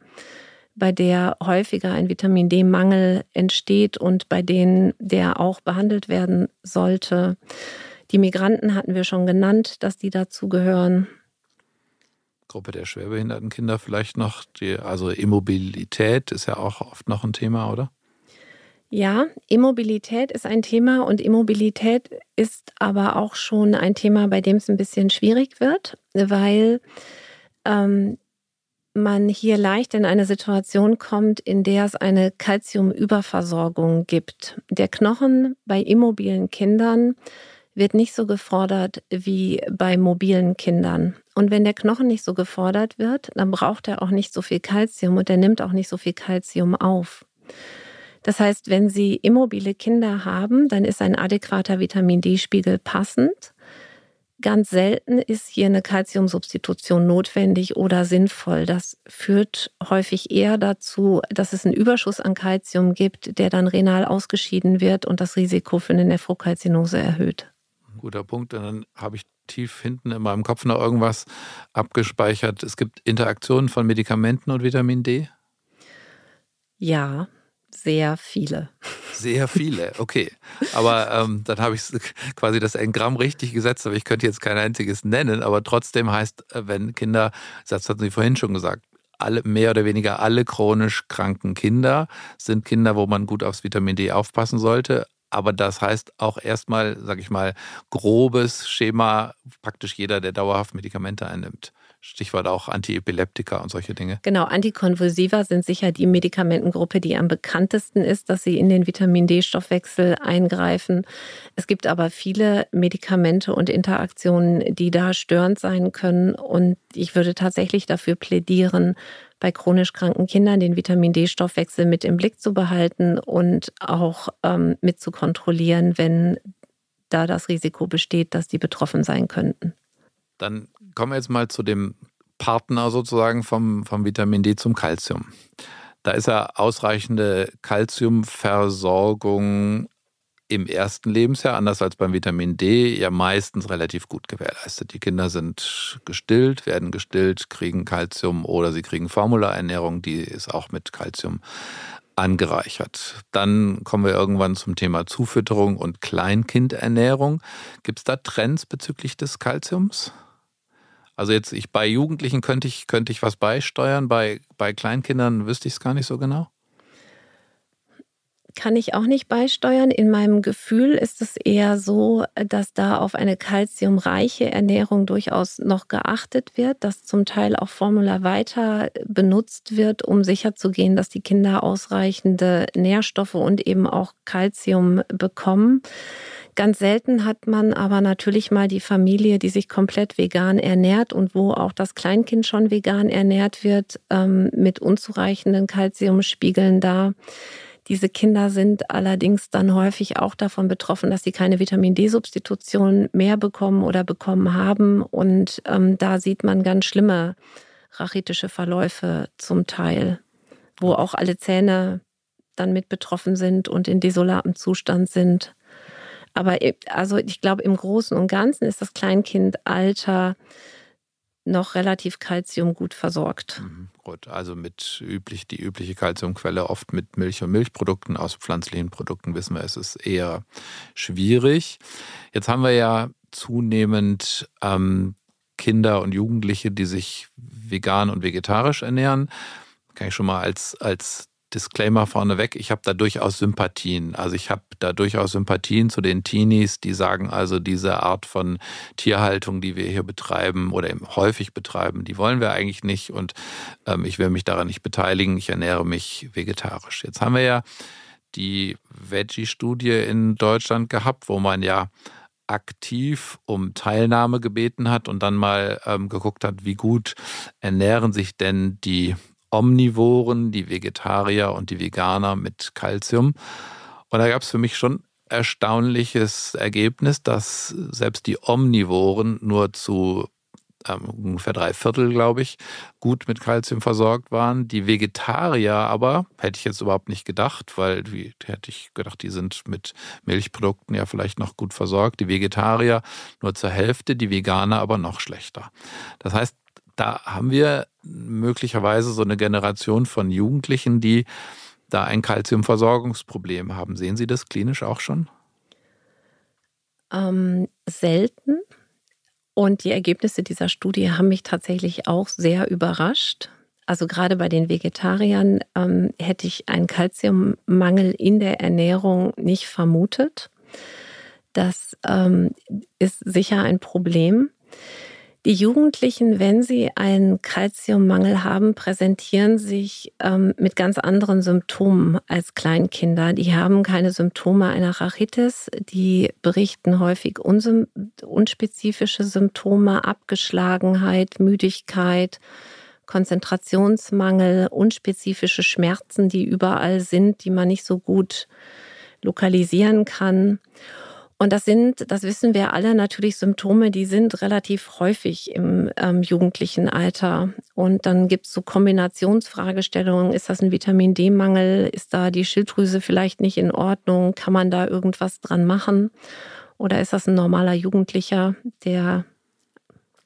bei der häufiger ein Vitamin D-Mangel entsteht und bei denen der auch behandelt werden sollte. Die Migranten hatten wir schon genannt, dass die dazu gehören. Gruppe der schwerbehinderten Kinder vielleicht noch. Die, also Immobilität ist ja auch oft noch ein Thema, oder? Ja, Immobilität ist ein Thema und Immobilität ist aber auch schon ein Thema, bei dem es ein bisschen schwierig wird, weil ähm, man hier leicht in eine Situation kommt, in der es eine Kalziumüberversorgung gibt. Der Knochen bei immobilen Kindern wird nicht so gefordert wie bei mobilen Kindern. Und wenn der Knochen nicht so gefordert wird, dann braucht er auch nicht so viel Kalzium und er nimmt auch nicht so viel Kalzium auf. Das heißt, wenn Sie immobile Kinder haben, dann ist ein adäquater Vitamin D-Spiegel passend. Ganz selten ist hier eine Kalziumsubstitution notwendig oder sinnvoll. Das führt häufig eher dazu, dass es einen Überschuss an Kalzium gibt, der dann renal ausgeschieden wird und das Risiko für eine Nephrokalzinose erhöht guter Punkt. Und dann habe ich tief hinten in meinem Kopf noch irgendwas abgespeichert. Es gibt Interaktionen von Medikamenten und Vitamin D? Ja, sehr viele. Sehr viele, okay. Aber ähm, dann habe ich quasi das Engramm richtig gesetzt, aber ich könnte jetzt kein einziges nennen. Aber trotzdem heißt, äh, wenn Kinder, das hatten Sie vorhin schon gesagt, alle, mehr oder weniger alle chronisch kranken Kinder sind Kinder, wo man gut aufs Vitamin D aufpassen sollte. Aber das heißt auch erstmal, sage ich mal, grobes Schema, praktisch jeder, der dauerhaft Medikamente einnimmt. Stichwort auch Antiepileptika und solche Dinge. Genau, Antikonvulsiva sind sicher die Medikamentengruppe, die am bekanntesten ist, dass sie in den Vitamin D-Stoffwechsel eingreifen. Es gibt aber viele Medikamente und Interaktionen, die da störend sein können. Und ich würde tatsächlich dafür plädieren, bei chronisch kranken Kindern den Vitamin D-Stoffwechsel mit im Blick zu behalten und auch ähm, mit zu kontrollieren, wenn da das Risiko besteht, dass die betroffen sein könnten. Dann kommen wir jetzt mal zu dem Partner sozusagen vom, vom Vitamin D zum Calcium. Da ist ja ausreichende Kalziumversorgung im ersten Lebensjahr, anders als beim Vitamin D, ja meistens relativ gut gewährleistet. Die Kinder sind gestillt, werden gestillt, kriegen Kalzium oder sie kriegen Formulaernährung, die ist auch mit Kalzium angereichert. Dann kommen wir irgendwann zum Thema Zufütterung und Kleinkindernährung. Gibt es da Trends bezüglich des Kalziums? Also jetzt ich bei Jugendlichen könnte ich, könnte ich was beisteuern, bei, bei Kleinkindern wüsste ich es gar nicht so genau kann ich auch nicht beisteuern. In meinem Gefühl ist es eher so, dass da auf eine kalziumreiche Ernährung durchaus noch geachtet wird, dass zum Teil auch Formula weiter benutzt wird, um sicherzugehen, dass die Kinder ausreichende Nährstoffe und eben auch Kalzium bekommen. Ganz selten hat man aber natürlich mal die Familie, die sich komplett vegan ernährt und wo auch das Kleinkind schon vegan ernährt wird, ähm, mit unzureichenden Kalziumspiegeln da. Diese Kinder sind allerdings dann häufig auch davon betroffen, dass sie keine Vitamin D-Substitution mehr bekommen oder bekommen haben. Und ähm, da sieht man ganz schlimme rachitische Verläufe zum Teil, wo auch alle Zähne dann mit betroffen sind und in desolatem Zustand sind. Aber also ich glaube, im Großen und Ganzen ist das Kleinkindalter noch relativ Kalzium gut versorgt. Mhm, gut, also mit üblich, die übliche Kalziumquelle oft mit Milch und Milchprodukten, aus pflanzlichen Produkten wissen wir, es ist eher schwierig. Jetzt haben wir ja zunehmend ähm, Kinder und Jugendliche, die sich vegan und vegetarisch ernähren. Kann ich schon mal als, als Disclaimer vorneweg, ich habe da durchaus Sympathien. Also ich habe da durchaus Sympathien zu den Teenies, die sagen also, diese Art von Tierhaltung, die wir hier betreiben oder eben häufig betreiben, die wollen wir eigentlich nicht und ähm, ich will mich daran nicht beteiligen. Ich ernähre mich vegetarisch. Jetzt haben wir ja die Veggie-Studie in Deutschland gehabt, wo man ja aktiv um Teilnahme gebeten hat und dann mal ähm, geguckt hat, wie gut ernähren sich denn die Omnivoren, die Vegetarier und die Veganer mit Kalzium. Und da gab es für mich schon erstaunliches Ergebnis, dass selbst die Omnivoren nur zu ähm, ungefähr drei Viertel, glaube ich, gut mit Kalzium versorgt waren. Die Vegetarier aber, hätte ich jetzt überhaupt nicht gedacht, weil wie hätte ich gedacht, die sind mit Milchprodukten ja vielleicht noch gut versorgt. Die Vegetarier nur zur Hälfte, die Veganer aber noch schlechter. Das heißt, da haben wir möglicherweise so eine Generation von Jugendlichen, die da ein Kalziumversorgungsproblem haben. Sehen Sie das klinisch auch schon? Ähm, selten. Und die Ergebnisse dieser Studie haben mich tatsächlich auch sehr überrascht. Also gerade bei den Vegetariern ähm, hätte ich einen Kalziummangel in der Ernährung nicht vermutet. Das ähm, ist sicher ein Problem. Die Jugendlichen, wenn sie einen Kalziummangel haben, präsentieren sich ähm, mit ganz anderen Symptomen als Kleinkinder. Die haben keine Symptome einer Rachitis, die berichten häufig unspezifische Symptome, Abgeschlagenheit, Müdigkeit, Konzentrationsmangel, unspezifische Schmerzen, die überall sind, die man nicht so gut lokalisieren kann. Und das sind, das wissen wir alle, natürlich Symptome, die sind relativ häufig im ähm, jugendlichen Alter. Und dann gibt es so Kombinationsfragestellungen. Ist das ein Vitamin D-Mangel? Ist da die Schilddrüse vielleicht nicht in Ordnung? Kann man da irgendwas dran machen? Oder ist das ein normaler Jugendlicher, der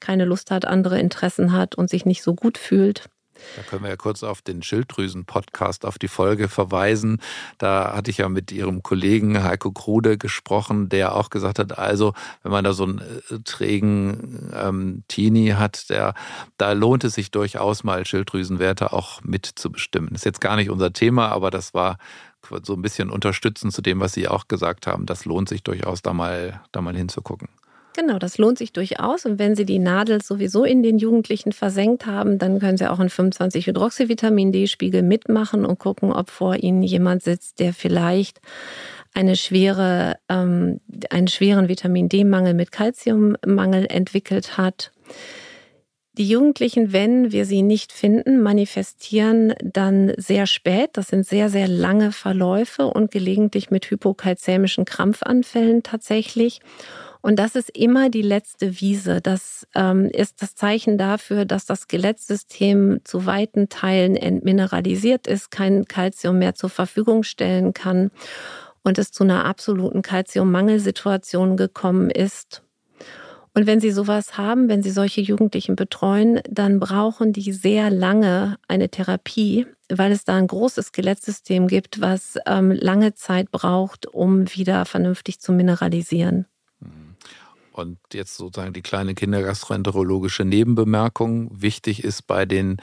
keine Lust hat, andere Interessen hat und sich nicht so gut fühlt? Da können wir ja kurz auf den Schilddrüsen-Podcast, auf die Folge verweisen. Da hatte ich ja mit Ihrem Kollegen Heiko Krude gesprochen, der auch gesagt hat, also wenn man da so einen äh, trägen ähm, Teenie hat, der, da lohnt es sich durchaus mal Schilddrüsenwerte auch mitzubestimmen. Das ist jetzt gar nicht unser Thema, aber das war so ein bisschen unterstützend zu dem, was Sie auch gesagt haben. Das lohnt sich durchaus, da mal, da mal hinzugucken. Genau, das lohnt sich durchaus. Und wenn Sie die Nadel sowieso in den Jugendlichen versenkt haben, dann können Sie auch einen 25-Hydroxyvitamin-D-Spiegel mitmachen und gucken, ob vor Ihnen jemand sitzt, der vielleicht eine schwere, ähm, einen schweren Vitamin D-Mangel mit Kalziummangel entwickelt hat. Die Jugendlichen, wenn wir sie nicht finden, manifestieren dann sehr spät. Das sind sehr, sehr lange Verläufe und gelegentlich mit hypokalzämischen Krampfanfällen tatsächlich. Und das ist immer die letzte Wiese. Das ähm, ist das Zeichen dafür, dass das Skelettsystem zu weiten Teilen entmineralisiert ist, kein Kalzium mehr zur Verfügung stellen kann und es zu einer absoluten Kalziummangelsituation gekommen ist. Und wenn Sie sowas haben, wenn Sie solche Jugendlichen betreuen, dann brauchen die sehr lange eine Therapie, weil es da ein großes Skelettsystem gibt, was ähm, lange Zeit braucht, um wieder vernünftig zu mineralisieren. Und jetzt sozusagen die kleine kindergastroenterologische Nebenbemerkung. Wichtig ist bei den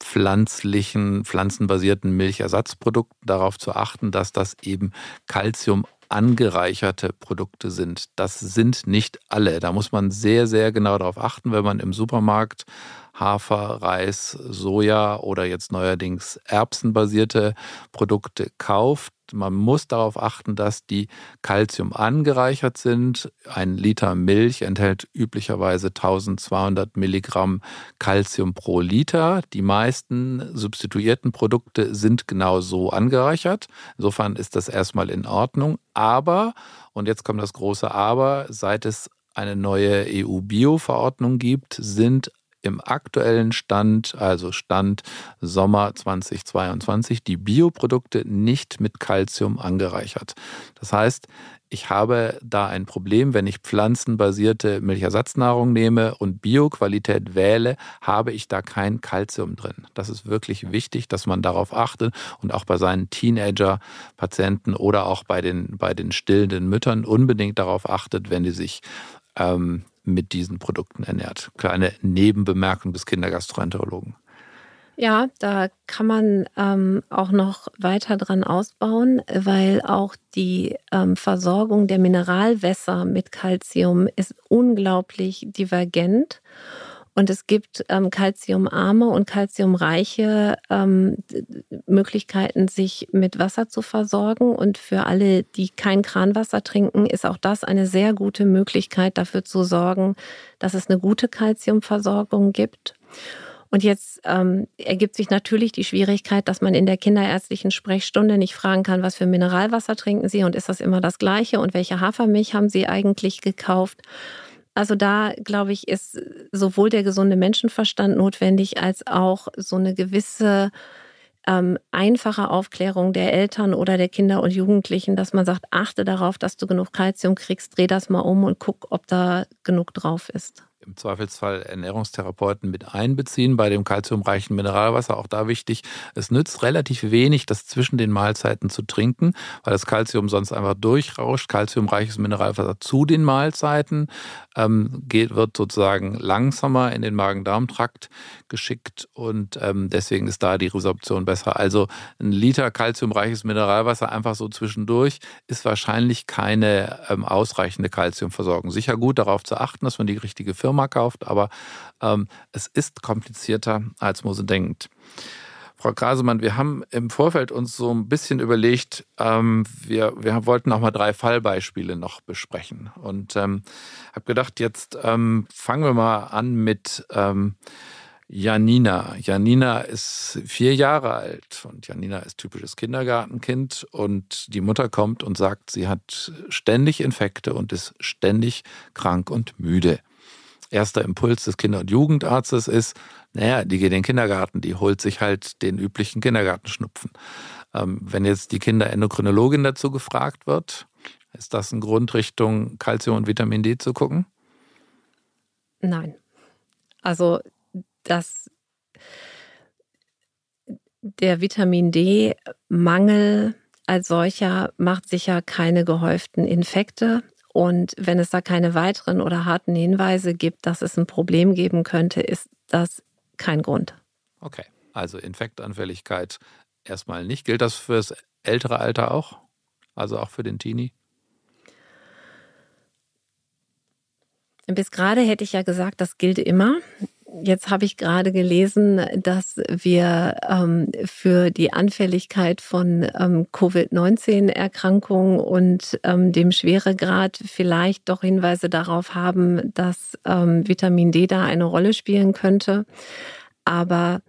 pflanzlichen, pflanzenbasierten Milchersatzprodukten darauf zu achten, dass das eben Calcium angereicherte Produkte sind. Das sind nicht alle. Da muss man sehr, sehr genau darauf achten, wenn man im Supermarkt Hafer, Reis, Soja oder jetzt neuerdings erbsenbasierte Produkte kauft. Man muss darauf achten, dass die Calcium angereichert sind. Ein Liter Milch enthält üblicherweise 1200 Milligramm Calcium pro Liter. Die meisten substituierten Produkte sind genau so angereichert. Insofern ist das erstmal in Ordnung. Aber, und jetzt kommt das große Aber, seit es eine neue EU-Bio-Verordnung gibt, sind im aktuellen Stand, also Stand Sommer 2022, die Bioprodukte nicht mit Calcium angereichert. Das heißt, ich habe da ein Problem, wenn ich pflanzenbasierte Milchersatznahrung nehme und Bioqualität wähle, habe ich da kein Calcium drin. Das ist wirklich wichtig, dass man darauf achtet und auch bei seinen Teenager-Patienten oder auch bei den, bei den stillenden Müttern unbedingt darauf achtet, wenn die sich ähm, mit diesen Produkten ernährt. Kleine Nebenbemerkung des Kindergastroenterologen. Ja, da kann man ähm, auch noch weiter dran ausbauen, weil auch die ähm, Versorgung der Mineralwässer mit Calcium ist unglaublich divergent. Und es gibt ähm, calciumarme und calciumreiche ähm, Möglichkeiten, sich mit Wasser zu versorgen. Und für alle, die kein Kranwasser trinken, ist auch das eine sehr gute Möglichkeit, dafür zu sorgen, dass es eine gute Calciumversorgung gibt. Und jetzt ähm, ergibt sich natürlich die Schwierigkeit, dass man in der kinderärztlichen Sprechstunde nicht fragen kann, was für Mineralwasser trinken Sie und ist das immer das gleiche und welche Hafermilch haben Sie eigentlich gekauft? Also da, glaube ich, ist sowohl der gesunde Menschenverstand notwendig als auch so eine gewisse ähm, einfache Aufklärung der Eltern oder der Kinder und Jugendlichen, dass man sagt, achte darauf, dass du genug Kalzium kriegst, dreh das mal um und guck, ob da genug drauf ist im Zweifelsfall Ernährungstherapeuten mit einbeziehen bei dem kalziumreichen Mineralwasser. Auch da wichtig, es nützt relativ wenig, das zwischen den Mahlzeiten zu trinken, weil das Kalzium sonst einfach durchrauscht. Kalziumreiches Mineralwasser zu den Mahlzeiten ähm, geht, wird sozusagen langsamer in den Magen-Darm-Trakt geschickt und ähm, deswegen ist da die Resorption besser. Also ein Liter kalziumreiches Mineralwasser einfach so zwischendurch ist wahrscheinlich keine ähm, ausreichende Kalziumversorgung. Sicher gut darauf zu achten, dass man die richtige Firma Firma kauft, aber ähm, es ist komplizierter, als man so denkt. Frau Grasemann, wir haben im Vorfeld uns so ein bisschen überlegt, ähm, wir, wir wollten auch mal drei Fallbeispiele noch besprechen. Und ähm, habe gedacht, jetzt ähm, fangen wir mal an mit ähm, Janina. Janina ist vier Jahre alt und Janina ist typisches Kindergartenkind und die Mutter kommt und sagt, sie hat ständig Infekte und ist ständig krank und müde erster Impuls des Kinder- und Jugendarztes ist, naja, die geht in den Kindergarten, die holt sich halt den üblichen Kindergartenschnupfen. Ähm, wenn jetzt die Kinderendokrinologin dazu gefragt wird, ist das ein Grund, Richtung Kalzium und Vitamin D zu gucken? Nein. Also das der Vitamin D-Mangel als solcher macht sicher keine gehäuften Infekte. Und wenn es da keine weiteren oder harten Hinweise gibt, dass es ein Problem geben könnte, ist das kein Grund. Okay, also Infektanfälligkeit erstmal nicht. Gilt das für das ältere Alter auch? Also auch für den Teenie? Bis gerade hätte ich ja gesagt, das gilt immer. Jetzt habe ich gerade gelesen, dass wir ähm, für die Anfälligkeit von ähm, Covid-19-Erkrankungen und ähm, dem Schweregrad vielleicht doch Hinweise darauf haben, dass ähm, Vitamin D da eine Rolle spielen könnte. Aber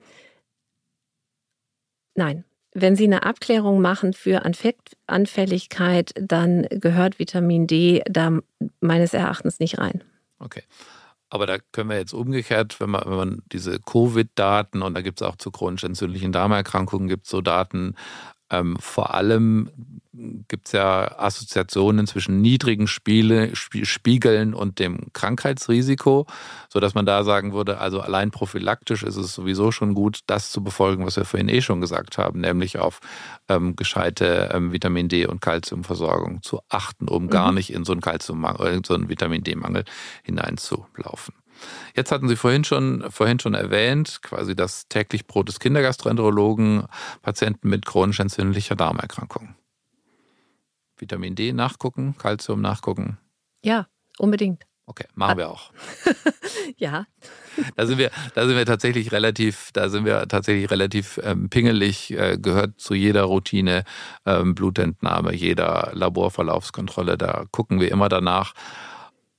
nein, wenn Sie eine Abklärung machen für Anfälligkeit, dann gehört Vitamin D da meines Erachtens nicht rein. Okay. Aber da können wir jetzt umgekehrt, wenn man, wenn man diese Covid-Daten und da gibt es auch zu chronisch entzündlichen Darmerkrankungen gibt so Daten, ähm, vor allem gibt es ja Assoziationen zwischen niedrigen Spiele, Spiegeln und dem Krankheitsrisiko, sodass man da sagen würde, also allein prophylaktisch ist es sowieso schon gut, das zu befolgen, was wir vorhin eh schon gesagt haben, nämlich auf ähm, gescheite ähm, Vitamin D und Kalziumversorgung zu achten, um mhm. gar nicht in so einen Kalziummangel, in so einen Vitamin D-Mangel hineinzulaufen. Jetzt hatten Sie vorhin schon, vorhin schon erwähnt, quasi das täglich Brot des Kindergastroenterologen, Patienten mit chronisch entzündlicher Darmerkrankung. Vitamin D nachgucken, Kalzium nachgucken. Ja, unbedingt. Okay, machen wir auch. ja. Da sind wir, da sind wir tatsächlich relativ, da sind wir tatsächlich relativ ähm, pingelig, äh, gehört zu jeder Routine, ähm, Blutentnahme, jeder Laborverlaufskontrolle. Da gucken wir immer danach.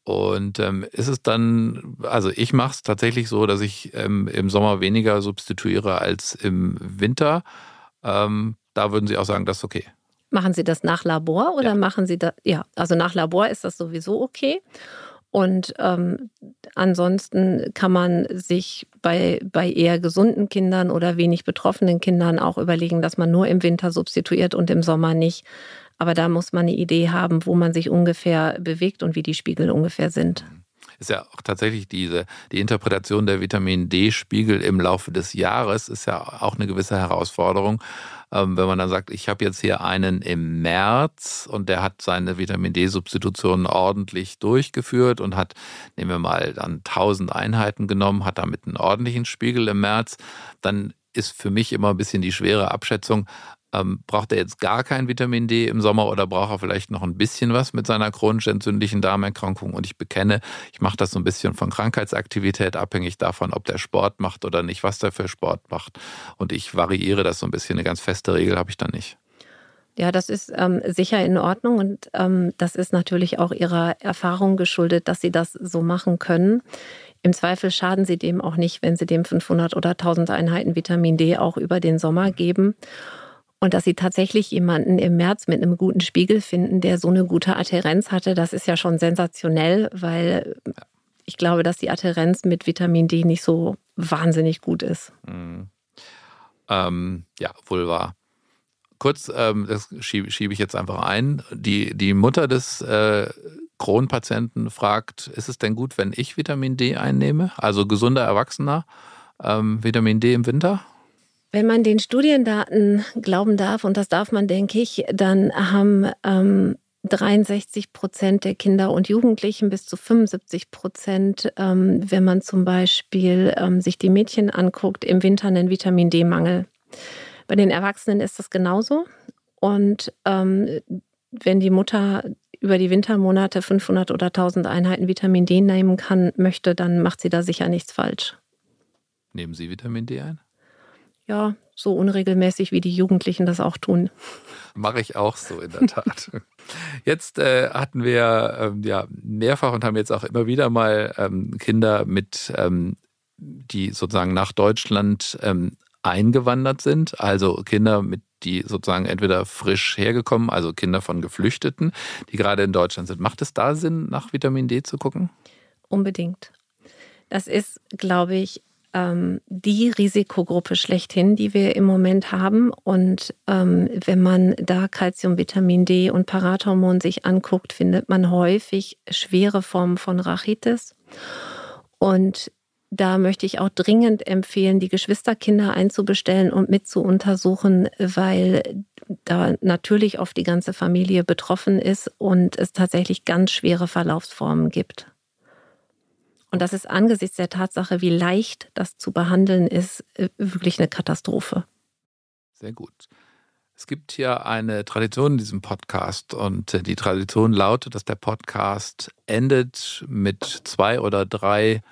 Und ähm, ist es dann, also ich mache es tatsächlich so, dass ich ähm, im Sommer weniger substituiere als im Winter. Ähm, da würden Sie auch sagen, das ist okay. Machen Sie das nach Labor oder ja. machen Sie das? Ja, also nach Labor ist das sowieso okay. Und ähm, ansonsten kann man sich bei, bei eher gesunden Kindern oder wenig betroffenen Kindern auch überlegen, dass man nur im Winter substituiert und im Sommer nicht. Aber da muss man eine Idee haben, wo man sich ungefähr bewegt und wie die Spiegel ungefähr sind. Ist ja auch tatsächlich diese, die Interpretation der Vitamin D-Spiegel im Laufe des Jahres ist ja auch eine gewisse Herausforderung. Ähm, wenn man dann sagt, ich habe jetzt hier einen im März und der hat seine Vitamin D-Substitution ordentlich durchgeführt und hat, nehmen wir mal, dann 1000 Einheiten genommen, hat damit einen ordentlichen Spiegel im März, dann ist für mich immer ein bisschen die schwere Abschätzung, ähm, braucht er jetzt gar kein Vitamin D im Sommer oder braucht er vielleicht noch ein bisschen was mit seiner chronisch entzündlichen Darmerkrankung? Und ich bekenne, ich mache das so ein bisschen von Krankheitsaktivität abhängig davon, ob der Sport macht oder nicht, was der für Sport macht. Und ich variiere das so ein bisschen. Eine ganz feste Regel habe ich da nicht. Ja, das ist ähm, sicher in Ordnung und ähm, das ist natürlich auch Ihrer Erfahrung geschuldet, dass Sie das so machen können. Im Zweifel schaden Sie dem auch nicht, wenn Sie dem 500 oder 1000 Einheiten Vitamin D auch über den Sommer geben. Und dass sie tatsächlich jemanden im März mit einem guten Spiegel finden, der so eine gute Adherenz hatte, das ist ja schon sensationell, weil ich glaube, dass die Adherenz mit Vitamin D nicht so wahnsinnig gut ist. Mhm. Ähm, ja, wohl wahr. Kurz, ähm, das schiebe, schiebe ich jetzt einfach ein. Die, die Mutter des äh, Kronpatienten fragt, ist es denn gut, wenn ich Vitamin D einnehme? Also gesunder Erwachsener, ähm, Vitamin D im Winter? Wenn man den Studiendaten glauben darf, und das darf man, denke ich, dann haben ähm, 63 Prozent der Kinder und Jugendlichen bis zu 75 Prozent, ähm, wenn man zum Beispiel ähm, sich die Mädchen anguckt, im Winter einen Vitamin D-Mangel. Bei den Erwachsenen ist das genauso. Und ähm, wenn die Mutter über die Wintermonate 500 oder 1000 Einheiten Vitamin D nehmen kann, möchte, dann macht sie da sicher nichts falsch. Nehmen Sie Vitamin D ein? Ja, so unregelmäßig wie die Jugendlichen das auch tun. Mache ich auch so in der Tat. Jetzt äh, hatten wir ähm, ja mehrfach und haben jetzt auch immer wieder mal ähm, Kinder mit, ähm, die sozusagen nach Deutschland ähm, eingewandert sind, also Kinder mit die sozusagen entweder frisch hergekommen, also Kinder von Geflüchteten, die gerade in Deutschland sind. Macht es da Sinn, nach Vitamin D zu gucken? Unbedingt. Das ist, glaube ich, ähm, die Risikogruppe schlechthin, die wir im Moment haben. Und ähm, wenn man da Calcium, Vitamin D und Parathormon sich anguckt, findet man häufig schwere Formen von Rachitis. Und da möchte ich auch dringend empfehlen, die Geschwisterkinder einzubestellen und mit zu untersuchen, weil da natürlich oft die ganze Familie betroffen ist und es tatsächlich ganz schwere Verlaufsformen gibt. Und das ist angesichts der Tatsache, wie leicht das zu behandeln ist, äh, wirklich eine Katastrophe. Sehr gut. Es gibt hier eine Tradition in diesem Podcast und äh, die Tradition lautet, dass der Podcast endet mit zwei oder drei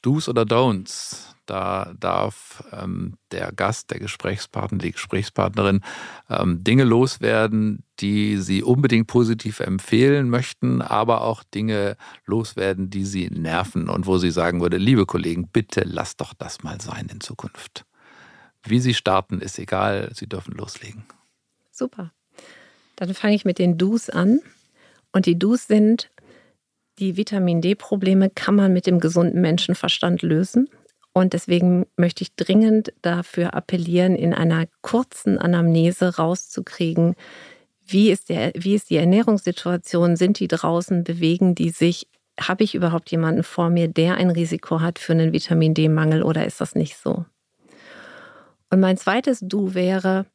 Do's oder Don'ts. Da darf ähm, der Gast, der Gesprächspartner, die Gesprächspartnerin ähm, Dinge loswerden, die sie unbedingt positiv empfehlen möchten, aber auch Dinge loswerden, die sie nerven und wo sie sagen würde, liebe Kollegen, bitte lasst doch das mal sein in Zukunft. Wie Sie starten, ist egal. Sie dürfen loslegen. Super. Dann fange ich mit den Do's an. Und die Do's sind, die Vitamin D-Probleme kann man mit dem gesunden Menschenverstand lösen. Und deswegen möchte ich dringend dafür appellieren, in einer kurzen Anamnese rauszukriegen, wie ist, der, wie ist die Ernährungssituation, sind die draußen, bewegen die sich, habe ich überhaupt jemanden vor mir, der ein Risiko hat für einen Vitamin D-Mangel oder ist das nicht so? Und mein zweites Du wäre,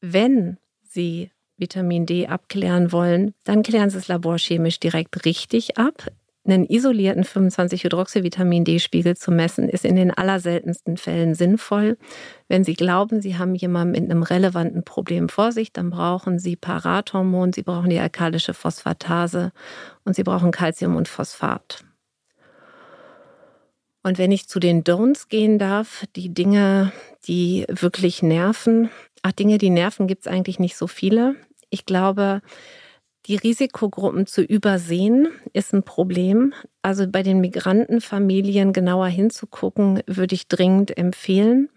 wenn Sie Vitamin D abklären wollen, dann klären Sie es laborchemisch direkt richtig ab. Einen isolierten 25-Hydroxyvitamin-D-Spiegel zu messen, ist in den allerseltensten Fällen sinnvoll. Wenn Sie glauben, Sie haben jemanden mit einem relevanten Problem vor sich, dann brauchen Sie Parathormon, Sie brauchen die alkalische Phosphatase und Sie brauchen Calcium und Phosphat. Und wenn ich zu den Don'ts gehen darf, die Dinge, die wirklich nerven, ach, Dinge, die nerven, gibt es eigentlich nicht so viele. Ich glaube, die Risikogruppen zu übersehen ist ein Problem. Also bei den Migrantenfamilien genauer hinzugucken, würde ich dringend empfehlen.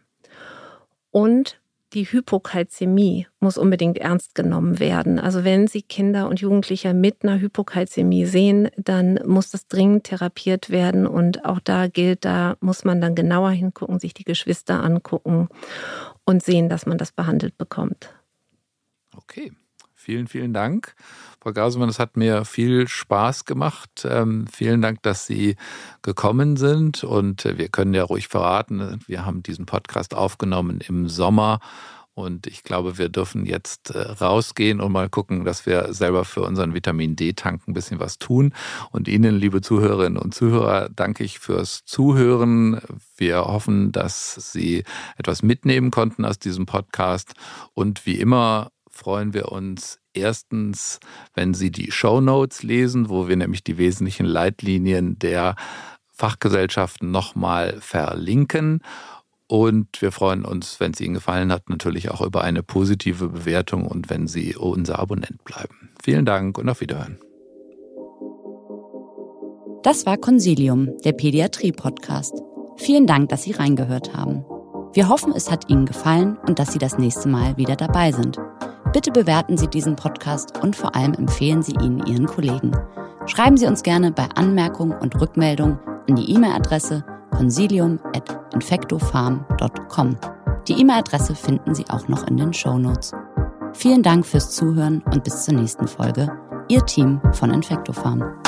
Und die Hypokalzämie muss unbedingt ernst genommen werden. Also wenn Sie Kinder und Jugendliche mit einer Hypokalzämie sehen, dann muss das dringend therapiert werden. Und auch da gilt, da muss man dann genauer hingucken, sich die Geschwister angucken und sehen, dass man das behandelt bekommt. Okay. Vielen, vielen Dank. Frau Gasemann, es hat mir viel Spaß gemacht. Ähm, vielen Dank, dass Sie gekommen sind. Und äh, wir können ja ruhig verraten, wir haben diesen Podcast aufgenommen im Sommer. Und ich glaube, wir dürfen jetzt äh, rausgehen und mal gucken, dass wir selber für unseren Vitamin D-Tank ein bisschen was tun. Und Ihnen, liebe Zuhörerinnen und Zuhörer, danke ich fürs Zuhören. Wir hoffen, dass Sie etwas mitnehmen konnten aus diesem Podcast. Und wie immer freuen wir uns erstens, wenn Sie die Show Notes lesen, wo wir nämlich die wesentlichen Leitlinien der Fachgesellschaften nochmal verlinken. Und wir freuen uns, wenn es Ihnen gefallen hat, natürlich auch über eine positive Bewertung und wenn Sie unser Abonnent bleiben. Vielen Dank und auf Wiederhören. Das war Consilium, der Pädiatrie-Podcast. Vielen Dank, dass Sie reingehört haben. Wir hoffen, es hat Ihnen gefallen und dass Sie das nächste Mal wieder dabei sind. Bitte bewerten Sie diesen Podcast und vor allem empfehlen Sie ihn Ihren Kollegen. Schreiben Sie uns gerne bei Anmerkungen und Rückmeldungen an die E-Mail-Adresse consilium.infectofarm.com. Die E-Mail-Adresse finden Sie auch noch in den Show Notes. Vielen Dank fürs Zuhören und bis zur nächsten Folge. Ihr Team von Infectofarm.